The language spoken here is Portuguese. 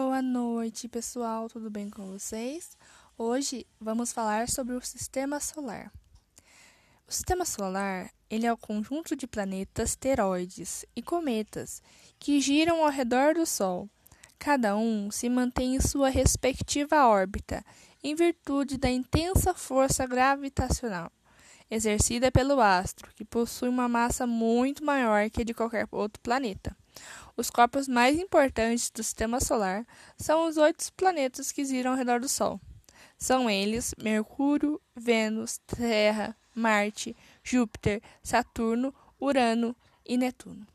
Boa noite, pessoal, tudo bem com vocês? Hoje vamos falar sobre o Sistema Solar. O Sistema Solar ele é o conjunto de planetas, asteroides e cometas que giram ao redor do Sol. Cada um se mantém em sua respectiva órbita, em virtude da intensa força gravitacional exercida pelo astro, que possui uma massa muito maior que a de qualquer outro planeta. Os corpos mais importantes do sistema solar são os oito planetas que giram ao redor do Sol. São eles Mercúrio, Vênus, Terra, Marte, Júpiter, Saturno, Urano e Netuno.